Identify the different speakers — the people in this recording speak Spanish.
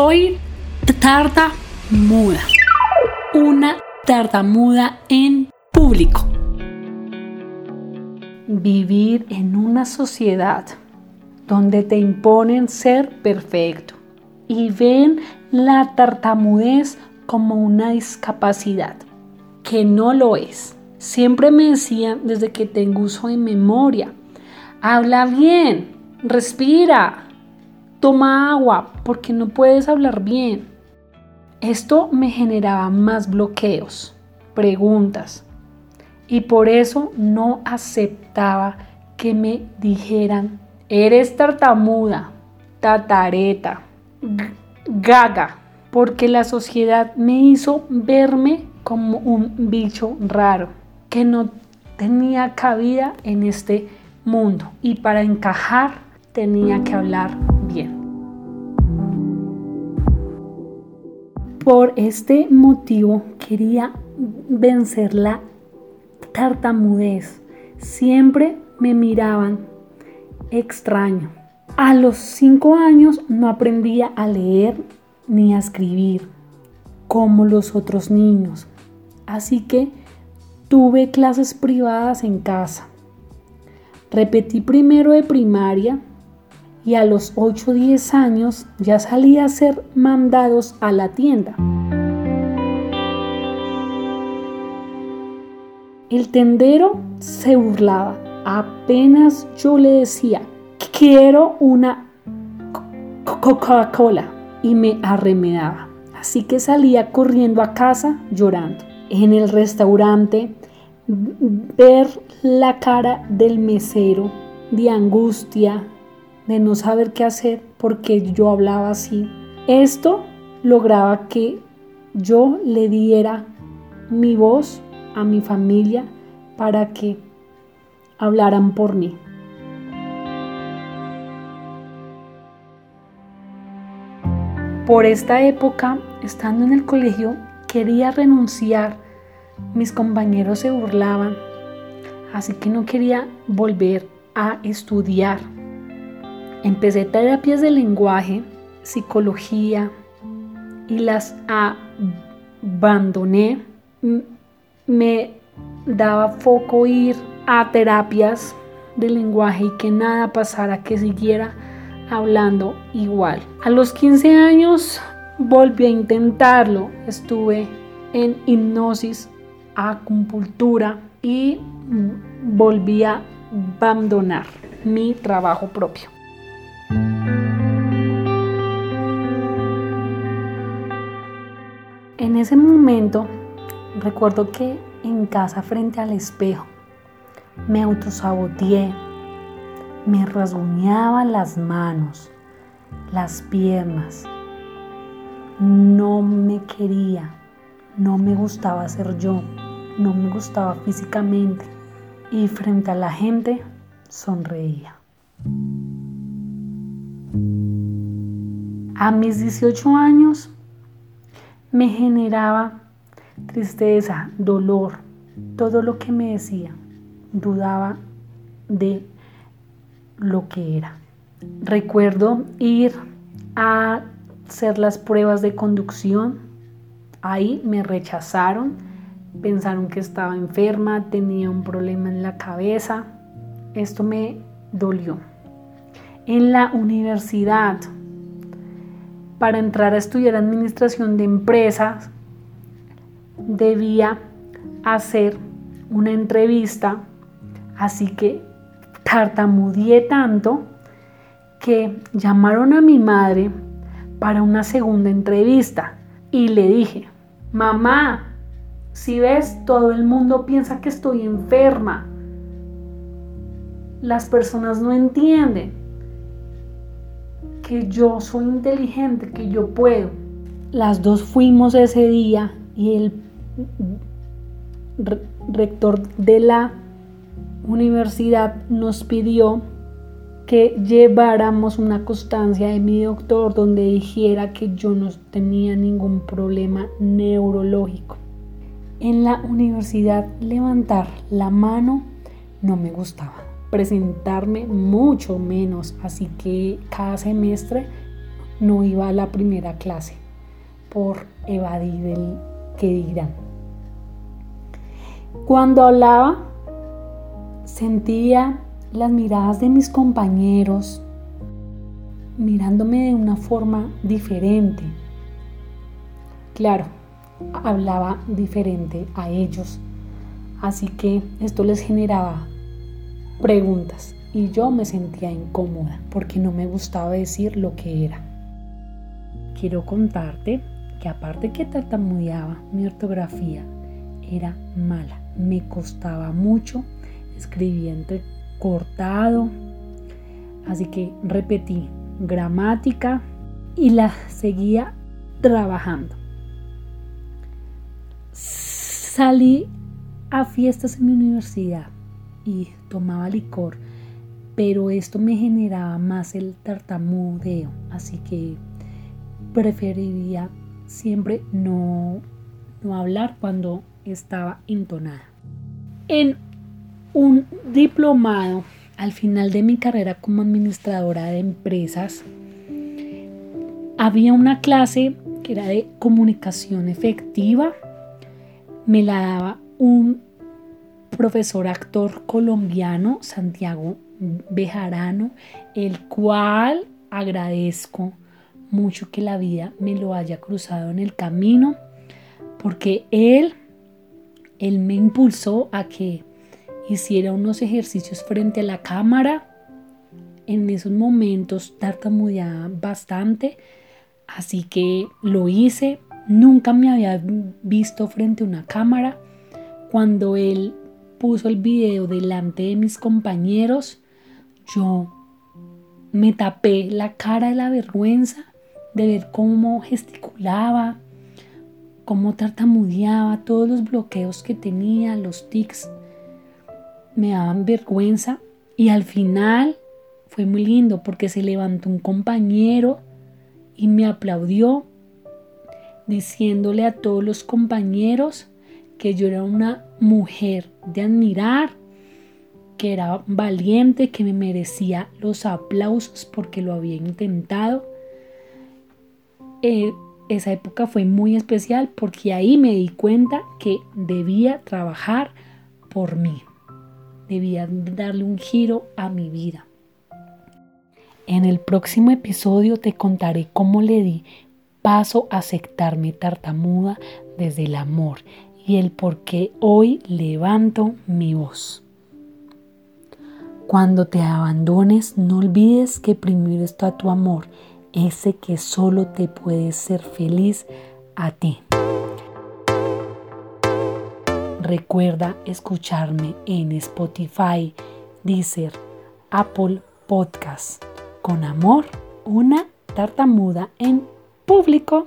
Speaker 1: Soy tartamuda. Una tartamuda en público. Vivir en una sociedad donde te imponen ser perfecto y ven la tartamudez como una discapacidad, que no lo es. Siempre me decían desde que tengo uso de memoria, habla bien, respira, toma agua, porque no puedes hablar bien. Esto me generaba más bloqueos, preguntas, y por eso no aceptaba que me dijeran, eres tartamuda, tatareta, gaga, porque la sociedad me hizo verme como un bicho raro, que no tenía cabida en este mundo y para encajar tenía que hablar Por este motivo quería vencer la tartamudez. Siempre me miraban extraño. A los cinco años no aprendía a leer ni a escribir como los otros niños. Así que tuve clases privadas en casa. Repetí primero de primaria y a los 8 o 10 años ya salía a ser mandados a la tienda. El tendero se burlaba. Apenas yo le decía, quiero una Coca-Cola y me arremedaba. Así que salía corriendo a casa llorando. En el restaurante, ver la cara del mesero de angustia, de no saber qué hacer porque yo hablaba así. Esto lograba que yo le diera mi voz a mi familia para que hablaran por mí. Por esta época, estando en el colegio, quería renunciar. Mis compañeros se burlaban, así que no quería volver a estudiar. Empecé terapias de lenguaje, psicología y las abandoné. Me daba foco ir a terapias de lenguaje y que nada pasara, que siguiera hablando igual. A los 15 años volví a intentarlo. Estuve en hipnosis, acupuntura y volví a abandonar mi trabajo propio. Ese momento recuerdo que en casa frente al espejo me autosaboteé, me rasguñaba las manos, las piernas, no me quería, no me gustaba ser yo, no me gustaba físicamente y frente a la gente sonreía. A mis 18 años me generaba tristeza, dolor, todo lo que me decía. Dudaba de lo que era. Recuerdo ir a hacer las pruebas de conducción. Ahí me rechazaron, pensaron que estaba enferma, tenía un problema en la cabeza. Esto me dolió. En la universidad para entrar a estudiar administración de empresas, debía hacer una entrevista, así que tartamudeé tanto que llamaron a mi madre para una segunda entrevista. Y le dije, mamá, si ves, todo el mundo piensa que estoy enferma. Las personas no entienden que yo soy inteligente, que yo puedo. Las dos fuimos ese día y el rector de la universidad nos pidió que lleváramos una constancia de mi doctor donde dijera que yo no tenía ningún problema neurológico. En la universidad levantar la mano no me gustaba presentarme mucho menos, así que cada semestre no iba a la primera clase por evadir el que dirán. Cuando hablaba, sentía las miradas de mis compañeros mirándome de una forma diferente. Claro, hablaba diferente a ellos, así que esto les generaba preguntas y yo me sentía incómoda porque no me gustaba decir lo que era. Quiero contarte que aparte que tartamudeaba, mi ortografía era mala. Me costaba mucho, escribía cortado, así que repetí gramática y la seguía trabajando. Salí a fiestas en mi universidad tomaba licor, pero esto me generaba más el tartamudeo, así que preferiría siempre no, no hablar cuando estaba entonada. En un diplomado al final de mi carrera como administradora de empresas, había una clase que era de comunicación efectiva. Me la daba un profesor actor colombiano, Santiago Bejarano, el cual agradezco mucho que la vida me lo haya cruzado en el camino, porque él, él me impulsó a que hiciera unos ejercicios frente a la cámara. En esos momentos tartamudeaba bastante, así que lo hice. Nunca me había visto frente a una cámara. Cuando él puso el video delante de mis compañeros, yo me tapé la cara de la vergüenza de ver cómo gesticulaba, cómo tartamudeaba, todos los bloqueos que tenía, los tics me daban vergüenza. Y al final fue muy lindo porque se levantó un compañero y me aplaudió diciéndole a todos los compañeros que yo era una mujer de admirar, que era valiente, que me merecía los aplausos porque lo había intentado. Eh, esa época fue muy especial porque ahí me di cuenta que debía trabajar por mí debía darle un giro a mi vida. En el próximo episodio te contaré cómo le di paso a aceptarme tartamuda desde el amor y el por qué hoy levanto mi voz. Cuando te abandones, no olvides que primero está tu amor, ese que solo te puede ser feliz a ti. Recuerda escucharme en Spotify, Deezer, Apple Podcast. Con amor, una tartamuda en público.